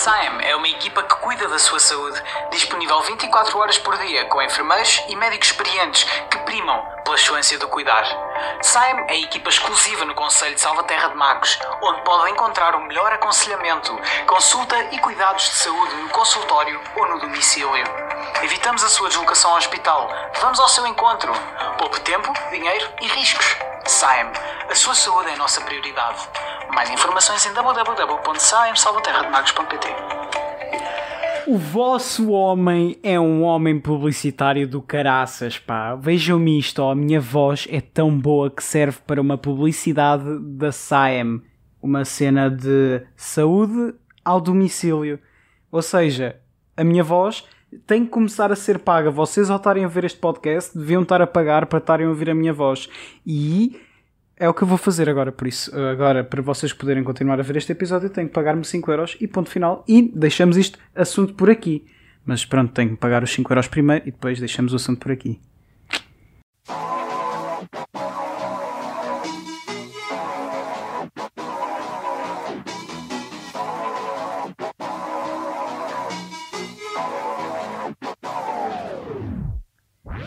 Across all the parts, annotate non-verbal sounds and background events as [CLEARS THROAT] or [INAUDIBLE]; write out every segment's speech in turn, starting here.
SAEM é uma equipa que cuida da sua saúde, disponível 24 horas por dia, com enfermeiros e médicos experientes que primam pela excelência do cuidar. SAEM é equipa exclusiva no Conselho de Salvaterra de Magos, onde pode encontrar o melhor aconselhamento, consulta e cuidados de saúde no consultório ou no domicílio. Evitamos a sua deslocação ao hospital. Vamos ao seu encontro. Poupe tempo, dinheiro e riscos. SAEM. A sua saúde é a nossa prioridade. Mais informações em www.saemsalvaterrademagos.pt O vosso homem é um homem publicitário do caraças, pá. Vejam-me isto, ó. a minha voz é tão boa que serve para uma publicidade da SAEM. Uma cena de saúde ao domicílio. Ou seja, a minha voz tem que começar a ser paga. Vocês ao estarem a ver este podcast deviam estar a pagar para estarem a ouvir a minha voz. E é o que eu vou fazer agora, por isso, agora, para vocês poderem continuar a ver este episódio, eu tenho que pagar-me 5 euros e ponto final. E deixamos este assunto por aqui. Mas pronto, tenho que pagar os 5 euros primeiro e depois deixamos o assunto por aqui.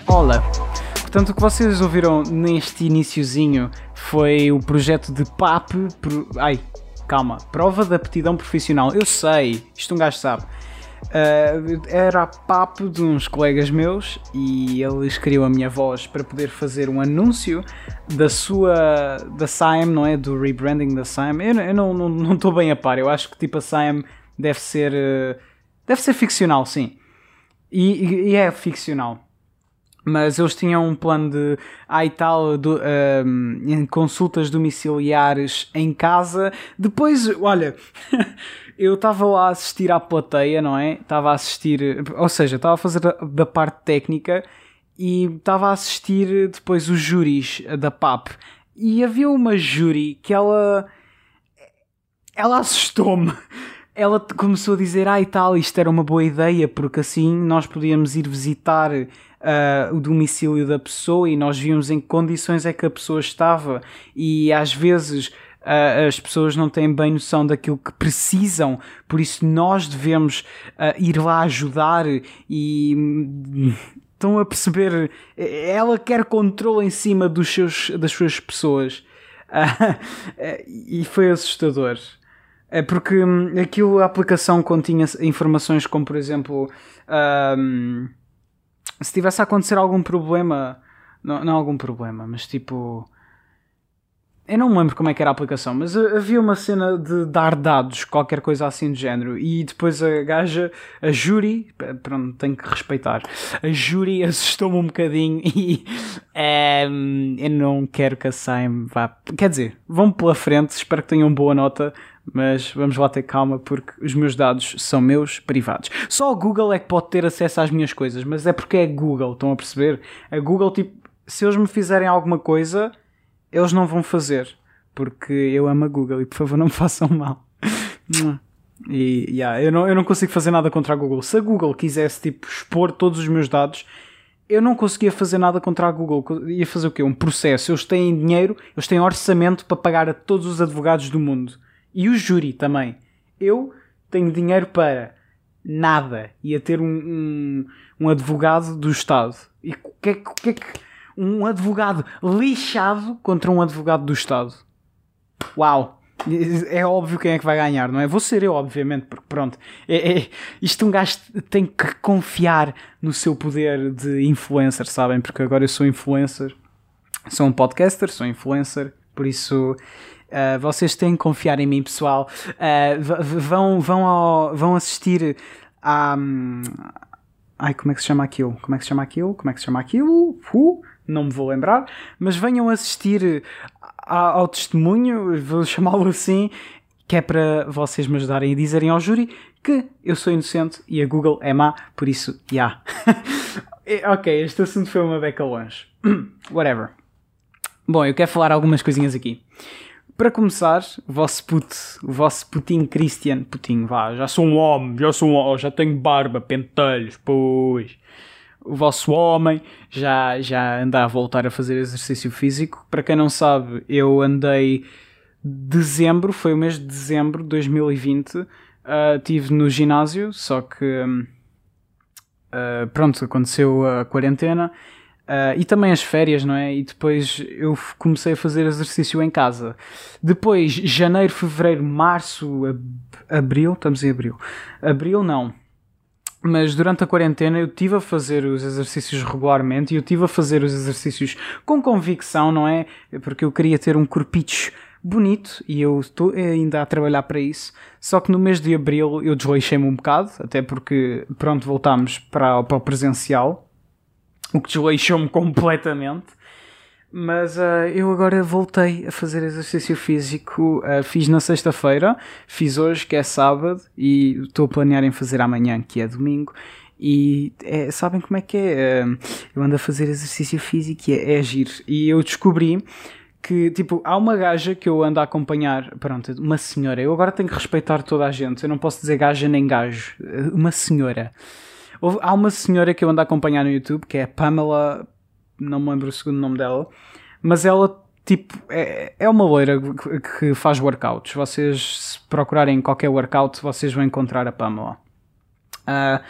Olá! Portanto, o que vocês ouviram neste iniciozinho foi o projeto de PAP. Pro... Ai, calma. Prova de aptidão profissional. Eu sei, isto um gajo sabe. Uh, era a PAP de uns colegas meus e eles queriam a minha voz para poder fazer um anúncio da sua. da SAEM, não é? Do rebranding da SAEM. Eu, eu não estou bem a par. Eu acho que tipo a SAEM deve ser. Uh, deve ser ficcional, sim. E, e é ficcional mas eles tinham um plano de ai tal do, um, consultas domiciliares em casa. Depois, olha, [LAUGHS] eu estava lá a assistir à plateia, não é? Estava a assistir, ou seja, estava a fazer da parte técnica e estava a assistir depois os júris da PAP. E havia uma júri que ela ela assustou-me. Ela começou a dizer, ai tal, isto era uma boa ideia, porque assim nós podíamos ir visitar uh, o domicílio da pessoa e nós víamos em que condições é que a pessoa estava e às vezes uh, as pessoas não têm bem noção daquilo que precisam, por isso nós devemos uh, ir lá ajudar e hum, estão a perceber ela quer controle em cima dos seus, das suas pessoas [LAUGHS] e foi assustador. É porque hum, aquilo, a aplicação continha informações como, por exemplo, um, se tivesse a acontecer algum problema, não, não algum problema, mas tipo. Eu não me lembro como é que era a aplicação, mas havia uma cena de dar dados, qualquer coisa assim de género, e depois a gaja, a júri, pronto, tenho que respeitar, a júri [LAUGHS] assustou-me um bocadinho e é, eu não quero que a Saim vá. Quer dizer, vão pela frente, espero que tenham boa nota, mas vamos lá ter calma porque os meus dados são meus privados. Só o Google é que pode ter acesso às minhas coisas, mas é porque é Google, estão a perceber? A Google, tipo, se eles me fizerem alguma coisa, eles não vão fazer, porque eu amo a Google e por favor não me [LAUGHS] façam mal. E yeah, eu, não, eu não consigo fazer nada contra a Google. Se a Google quisesse tipo, expor todos os meus dados, eu não conseguia fazer nada contra a Google. Ia fazer o quê? Um processo. Eles têm dinheiro, eles têm orçamento para pagar a todos os advogados do mundo. E o júri também. Eu tenho dinheiro para nada. Ia ter um, um, um advogado do Estado. E o que, é, que é que. Um advogado lixado contra um advogado do Estado. Uau! É óbvio quem é que vai ganhar, não é? Vou ser eu, obviamente, porque pronto. É, é, isto um gajo tem que confiar no seu poder de influencer, sabem? Porque agora eu sou influencer, sou um podcaster, sou influencer, por isso Uh, vocês têm que confiar em mim, pessoal. Uh, vão, vão, ao, vão assistir a. Um, ai, como é que se chama aquilo? Como é que se chama aquilo? Como é que se chama aquilo? Uh, não me vou lembrar. Mas venham assistir ao, ao testemunho, vou chamá-lo assim, que é para vocês me ajudarem a dizerem ao júri que eu sou inocente e a Google é má, por isso, já. Yeah. [LAUGHS] ok, este assunto foi uma beca longe. [CLEARS THROAT] Whatever. Bom, eu quero falar algumas coisinhas aqui. Para começar, o vosso puto, o vosso putinho Christian, putinho, vá, já sou um homem, já sou um homem, já tenho barba, pentelhos, pois. O vosso homem já, já anda a voltar a fazer exercício físico. Para quem não sabe, eu andei dezembro, foi o mês de dezembro de 2020, Uh, tive no ginásio, só que uh, pronto, aconteceu a quarentena uh, e também as férias, não é? E depois eu comecei a fazer exercício em casa. Depois, janeiro, fevereiro, março, ab abril, estamos em abril. Abril não. Mas durante a quarentena eu tive a fazer os exercícios regularmente e eu tive a fazer os exercícios com convicção, não é? Porque eu queria ter um corpicho bonito e eu estou ainda a trabalhar para isso. Só que no mês de abril eu desleixei-me um bocado, até porque pronto, voltámos para, para o presencial, o que desleixou-me completamente. Mas uh, eu agora voltei a fazer exercício físico. Uh, fiz na sexta-feira, fiz hoje, que é sábado, e estou a planear em fazer amanhã, que é domingo. E é, sabem como é que é? Uh, eu ando a fazer exercício físico e é, é agir. E eu descobri que, tipo, há uma gaja que eu ando a acompanhar, pronto, uma senhora, eu agora tenho que respeitar toda a gente, eu não posso dizer gaja nem gajo, uma senhora. Há uma senhora que eu ando a acompanhar no YouTube, que é Pamela, não me lembro o segundo nome dela, mas ela, tipo, é, é uma loira que faz workouts. Vocês, se procurarem qualquer workout, vocês vão encontrar a Pamela. Uh,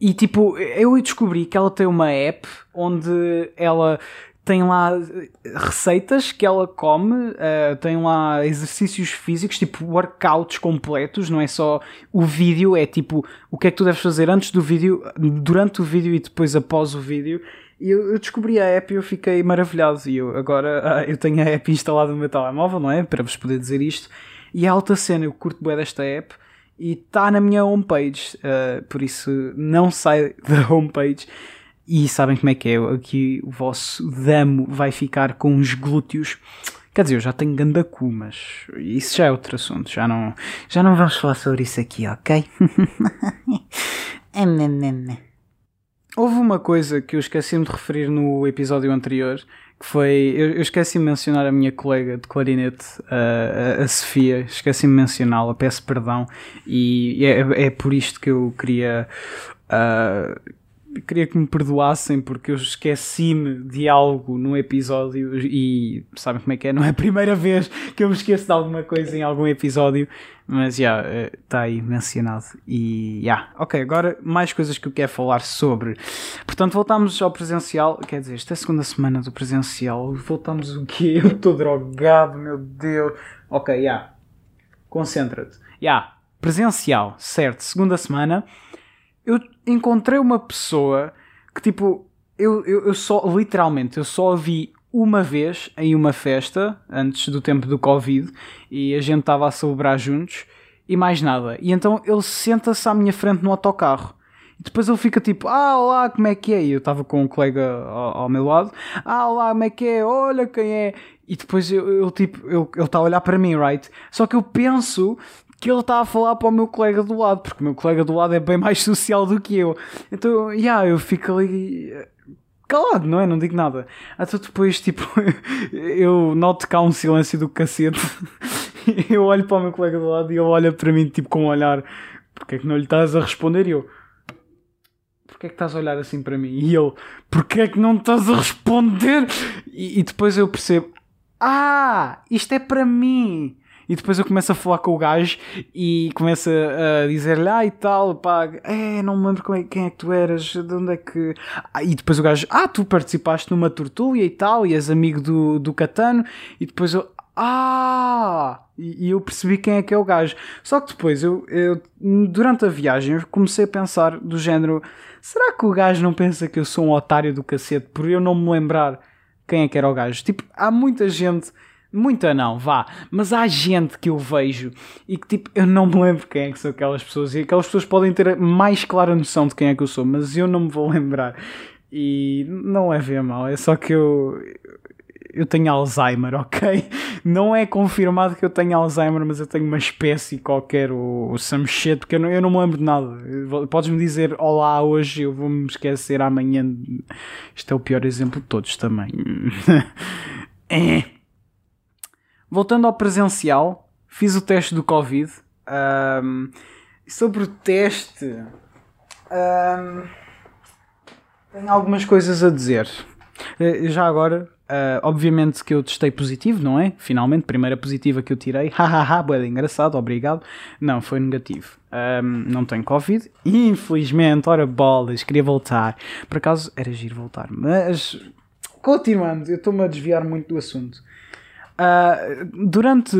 e tipo, eu descobri que ela tem uma app onde ela tem lá receitas que ela come, uh, tem lá exercícios físicos, tipo workouts completos, não é só o vídeo, é tipo o que é que tu deves fazer antes do vídeo, durante o vídeo e depois após o vídeo. E eu, eu descobri a app e eu fiquei maravilhado. E eu agora uh, [LAUGHS] eu tenho a app instalada no meu telemóvel, não é? Para vos poder dizer isto. E é alta cena, eu curto bem desta app e está na minha homepage, uh, por isso não sai [LAUGHS] da homepage. E sabem como é que é? Aqui o vosso damo vai ficar com os glúteos. Quer dizer, eu já tenho gandacu, mas isso já é outro assunto. Já não, já não vamos falar sobre isso aqui, ok? [LAUGHS] Houve uma coisa que eu esqueci-me de referir no episódio anterior, que foi. Eu, eu esqueci-me de mencionar a minha colega de clarinete, a, a, a Sofia, esqueci-me de mencioná-la, peço perdão, e é, é por isto que eu queria. Uh, queria que me perdoassem porque eu esqueci-me de algo num episódio e sabem como é que é? Não é a primeira vez que eu me esqueço de alguma coisa em algum episódio, mas já está yeah, uh, aí mencionado. E já, yeah. ok, agora mais coisas que eu quero falar sobre. Portanto, voltamos ao presencial. Quer dizer, esta é a segunda semana do presencial. Voltamos o quê? Eu estou drogado, meu Deus. Ok, já. Yeah. Concentra-te. Já, presencial, certo, segunda semana eu encontrei uma pessoa que tipo, eu, eu, eu só, literalmente, eu só a vi uma vez em uma festa, antes do tempo do Covid, e a gente estava a celebrar juntos, e mais nada. E então ele senta-se à minha frente no autocarro. E depois ele fica tipo, ah, olá, como é que é? E eu estava com um colega ao, ao, meu lado, ah, olá, como é que é? Olha quem é. E depois eu, eu tipo, eu, ele está a olhar para mim, right? Só que eu penso que ele está a falar para o meu colega do lado, porque o meu colega do lado é bem mais social do que eu. Então, yeah, eu fico ali eh, calado, não é? Não digo nada. Até depois, tipo, [LAUGHS] eu noto há um silêncio do cacete. [LAUGHS] eu olho para o meu colega do lado e ele olha para mim, tipo, com um olhar: porque é que não lhe estás a responder? E eu. Porquê é que estás a olhar assim para mim? E ele, porquê é que não estás a responder? E, e depois eu percebo, ah, isto é para mim. E depois eu começo a falar com o gajo e começo a dizer-lhe, ah e tal, pá, é, não me lembro é, quem é que tu eras, de onde é que. Ah, e depois o gajo, ah, tu participaste numa tortulha e tal, e és amigo do, do Catano, e depois eu, ah! E, e eu percebi quem é que é o gajo. Só que depois eu, eu, durante a viagem, eu comecei a pensar do género, será que o gajo não pensa que eu sou um otário do cacete por eu não me lembrar quem é que era o gajo? Tipo, há muita gente Muita não, vá. Mas há gente que eu vejo e que tipo, eu não me lembro quem é que são aquelas pessoas. E aquelas pessoas podem ter mais clara noção de quem é que eu sou, mas eu não me vou lembrar. E não é ver mal, é só que eu. Eu tenho Alzheimer, [LAUGHS] ok? Não é confirmado que eu tenho Alzheimer, mas eu tenho uma espécie qualquer, o, o some shit, porque eu não, eu não me lembro de nada. Podes-me dizer olá hoje, eu vou-me esquecer amanhã. Isto é o pior exemplo de todos também. [LAUGHS] é. Voltando ao presencial, fiz o teste do Covid. Um, sobre o teste, um, tenho algumas coisas a dizer. Eh, já agora, Uh, obviamente que eu testei positivo, não é? Finalmente, primeira positiva que eu tirei. [LAUGHS] Hahaha, boa, engraçado, obrigado. Não, foi negativo. Um, não tenho Covid. Infelizmente, ora bolas, queria voltar. Por acaso, era giro voltar. Mas, continuando, eu estou-me a desviar muito do assunto. Uh, durante,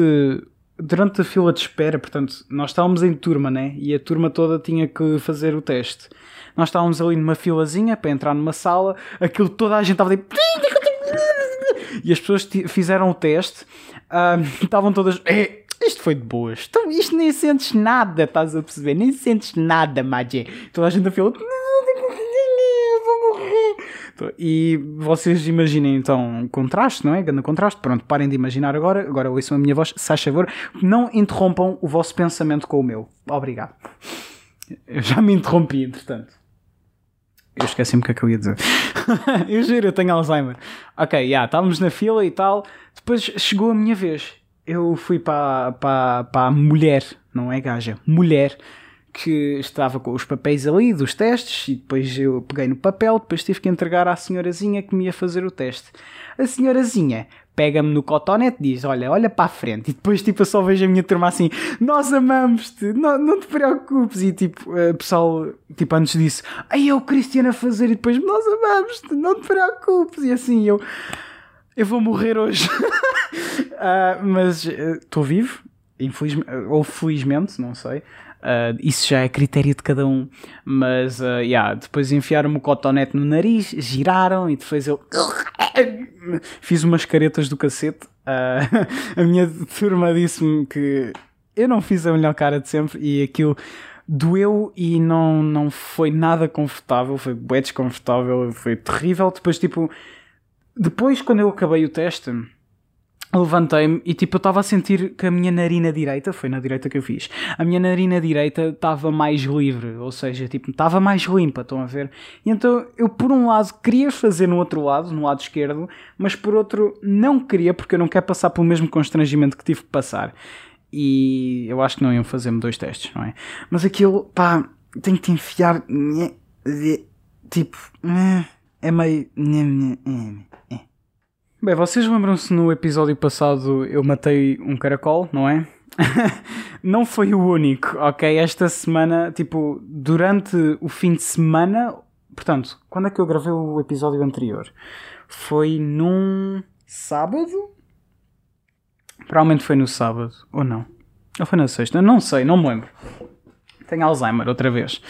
durante a fila de espera, portanto, nós estávamos em turma, né? E a turma toda tinha que fazer o teste. Nós estávamos ali numa filazinha para entrar numa sala, aquilo toda a gente estava tipo e as pessoas fizeram o teste, uh, [LAUGHS] estavam todas. É, isto foi de boas. Então, isto nem sentes nada, estás a perceber? Nem sentes nada, Magé. Toda a gente a fila. E vocês imaginem então contraste, não é? Grande contraste. Pronto, parem de imaginar agora. Agora ouçam a minha voz. Se favor, não interrompam o vosso pensamento com o meu. Obrigado. Eu já me interrompi, entretanto. Eu esqueci-me o que é que eu ia dizer. [LAUGHS] eu juro, eu tenho Alzheimer. Ok, já, yeah, estávamos na fila e tal. Depois chegou a minha vez. Eu fui para, para, para a mulher, não é gaja, mulher, que estava com os papéis ali dos testes e depois eu peguei no papel, depois tive que entregar à senhorazinha que me ia fazer o teste. A senhorazinha pega-me no cotonete e diz: Olha, olha para a frente. E depois, tipo, eu só vejo a minha turma assim: Nós amamos-te, não, não te preocupes. E tipo, o pessoal, tipo, antes disse: Aí é o Cristiano a fazer. E depois: Nós amamos-te, não te preocupes. E assim eu: Eu vou morrer hoje. uh, [LAUGHS] mas estou uh, vivo, infelizmente, ou felizmente, não sei. Uh, isso já é critério de cada um. Mas, uh, yeah, depois enfiaram-me o cotonete no nariz, giraram e depois eu [LAUGHS] fiz umas caretas do cacete. Uh, [LAUGHS] a minha turma disse-me que eu não fiz a melhor cara de sempre e aquilo doeu e não, não foi nada confortável, foi bem desconfortável, foi terrível. Depois, tipo, depois quando eu acabei o teste levantei-me e tipo eu estava a sentir que a minha narina direita, foi na direita que eu fiz, a minha narina direita estava mais livre, ou seja, tipo estava mais limpa, estão a ver? E então eu por um lado queria fazer no outro lado, no lado esquerdo, mas por outro não queria porque eu não quero passar pelo mesmo constrangimento que tive que passar. E eu acho que não iam fazer-me dois testes, não é? Mas aquilo, pá, tenho que enfiar, tipo, é meio Bem, vocês lembram-se no episódio passado eu matei um caracol, não é? [LAUGHS] não foi o único, ok? Esta semana, tipo, durante o fim de semana, portanto, quando é que eu gravei o episódio anterior? Foi num sábado? Provavelmente foi no sábado, ou não? Ou foi na sexta? Não sei, não me lembro. Tenho Alzheimer outra vez.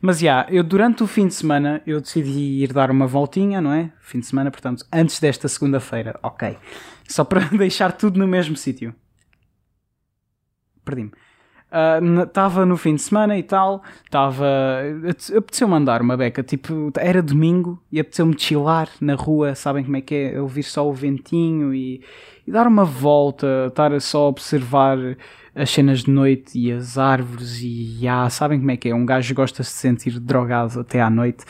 Mas já, yeah, eu durante o fim de semana eu decidi ir dar uma voltinha, não é? Fim de semana, portanto, antes desta segunda-feira, ok. Só para [LAUGHS] deixar tudo no mesmo sítio. Perdi-me. Estava uh, no fim de semana e tal, estava. Apeteceu-me andar uma beca, tipo, era domingo e apeteceu-me chilar na rua, sabem como é que é? Ouvir só o ventinho e, e dar uma volta, estar só a observar as cenas de noite e as árvores e yeah, sabem como é que é? Um gajo gosta de se sentir drogado até à noite.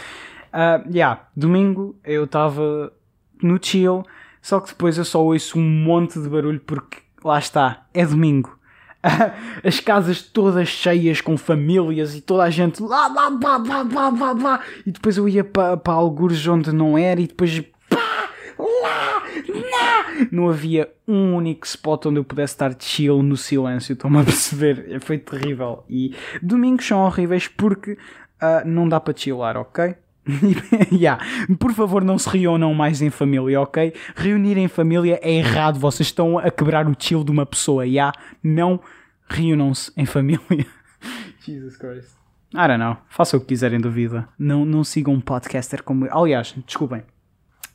Uh, yeah, domingo eu estava no chill, só que depois eu só ouço um monte de barulho porque lá está, é domingo. [LAUGHS] As casas todas cheias com famílias e toda a gente lá, lá, lá, lá, lá, lá, lá. E depois eu ia para pa algures onde não era e depois lá, lá. Não havia um único spot onde eu pudesse estar chill no silêncio, estão-me a perceber? [LAUGHS] Foi terrível. E domingos são horríveis porque uh, não dá para chillar, ok? [LAUGHS] yeah. Por favor, não se reúnam mais em família, ok? Reunir em família é errado. Vocês estão a quebrar o chill de uma pessoa. Yeah. Não reúnam-se em família. [LAUGHS] Jesus Christ. I don't know. Façam o que quiserem da vida. Não, não sigam um podcaster como. Aliás, desculpem.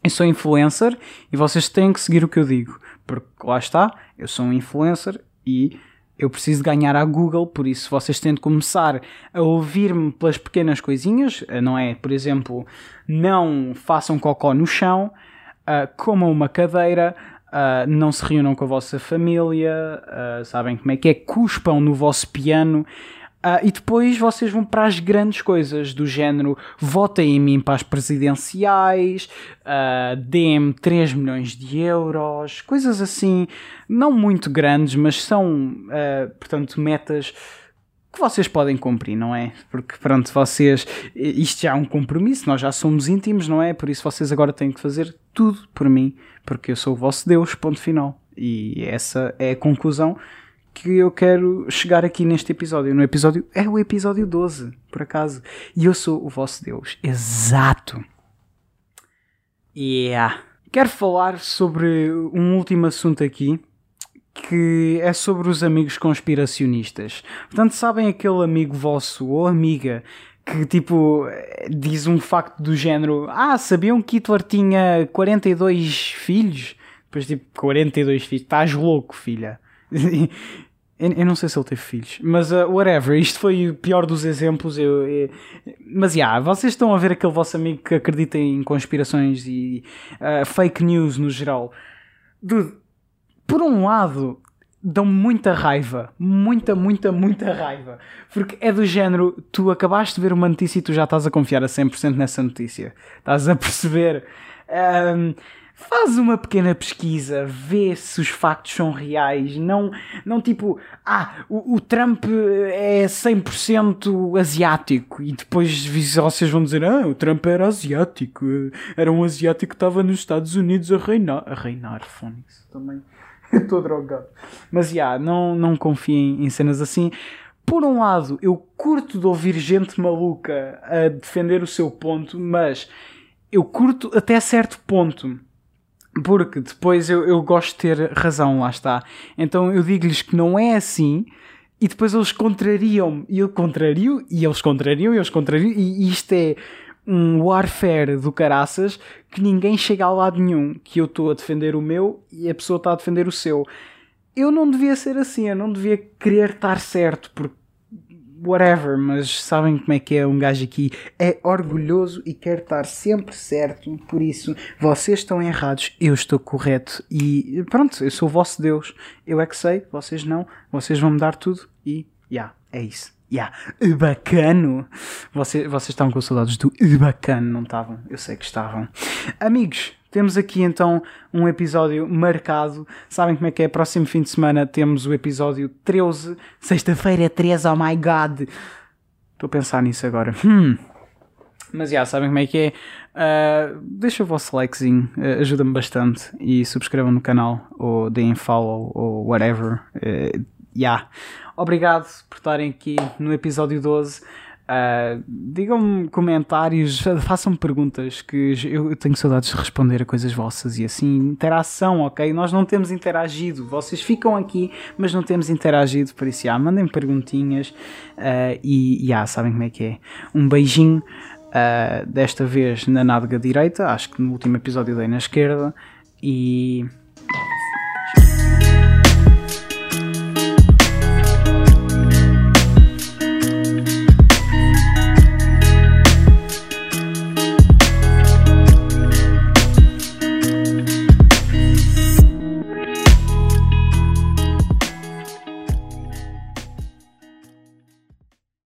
Eu sou influencer e vocês têm que seguir o que eu digo. Porque lá está, eu sou um influencer e eu preciso ganhar à Google, por isso vocês têm de começar a ouvir-me pelas pequenas coisinhas, eh, não é? Por exemplo, não façam cocó no chão, uh, comam uma cadeira, uh, não se reúnam com a vossa família, uh, sabem como é que é? Cuspam no vosso piano. Uh, e depois vocês vão para as grandes coisas, do género votem em mim para as presidenciais, uh, dê-me 3 milhões de euros, coisas assim, não muito grandes, mas são, uh, portanto, metas que vocês podem cumprir, não é? Porque pronto, vocês, isto já é um compromisso, nós já somos íntimos, não é? Por isso vocês agora têm que fazer tudo por mim, porque eu sou o vosso Deus, ponto final. E essa é a conclusão que eu quero chegar aqui neste episódio. No episódio, é o episódio 12, por acaso. E eu sou o vosso Deus. Exato. Yeah. Quero falar sobre um último assunto aqui que é sobre os amigos conspiracionistas. Portanto, sabem aquele amigo vosso ou amiga que tipo diz um facto do género: Ah, sabiam que Hitler tinha 42 filhos? Depois, tipo, 42 filhos, estás louco, filha. [LAUGHS] Eu, não sei se ele teve filhos, mas uh, whatever, isto foi o pior dos exemplos. Eu, eu mas já, yeah, vocês estão a ver aquele vosso amigo que acredita em conspirações e uh, fake news no geral. Dude, por um lado, dão muita raiva. Muita, muita, muita raiva. Porque é do género, tu acabaste de ver uma notícia e tu já estás a confiar a 100% nessa notícia. Estás a perceber. Faz uma pequena pesquisa, vê se os factos são reais, não, não tipo, ah, o, o Trump é 100% asiático e depois vocês vão dizer, ah, o Trump era asiático, era um asiático que estava nos Estados Unidos a reinar, a reinar, Fónix também. [LAUGHS] Estou drogado. Mas já, yeah, não, não confiem em cenas assim. Por um lado, eu curto de ouvir gente maluca a defender o seu ponto, mas eu curto até certo ponto. Porque depois eu, eu gosto de ter razão, lá está. Então eu digo-lhes que não é assim e depois eles contrariam-me e eu contrario e eles contrariam e eles contrariam e isto é um warfare do caraças que ninguém chega a lado nenhum. Que eu estou a defender o meu e a pessoa está a defender o seu. Eu não devia ser assim, eu não devia querer estar certo, porque whatever, mas sabem como é que é um gajo aqui? É orgulhoso e quer estar sempre certo, por isso vocês estão errados, eu estou correto e pronto, eu sou o vosso Deus, eu é que sei, vocês não, vocês vão me dar tudo e já, yeah, é isso. Yeah, bacano. Vocês, vocês estavam com saudades do bacano, não estavam? Eu sei que estavam. Amigos, temos aqui então um episódio marcado. Sabem como é que é? Próximo fim de semana temos o episódio 13. Sexta-feira 13, oh my god. Estou a pensar nisso agora. Hum. Mas já, sabem como é que é? Uh, deixa o vosso likezinho, uh, ajuda-me bastante. E subscrevam no canal, ou deem follow, ou whatever. Uh, yeah. Obrigado por estarem aqui no episódio 12. Uh, Digam-me comentários, façam-me perguntas que eu tenho saudades de responder a coisas vossas e assim, interação, ok? Nós não temos interagido, vocês ficam aqui, mas não temos interagido, por isso, yeah, mandem perguntinhas uh, e yeah, sabem como é que é. Um beijinho, uh, desta vez na nádega direita, acho que no último episódio dei na esquerda e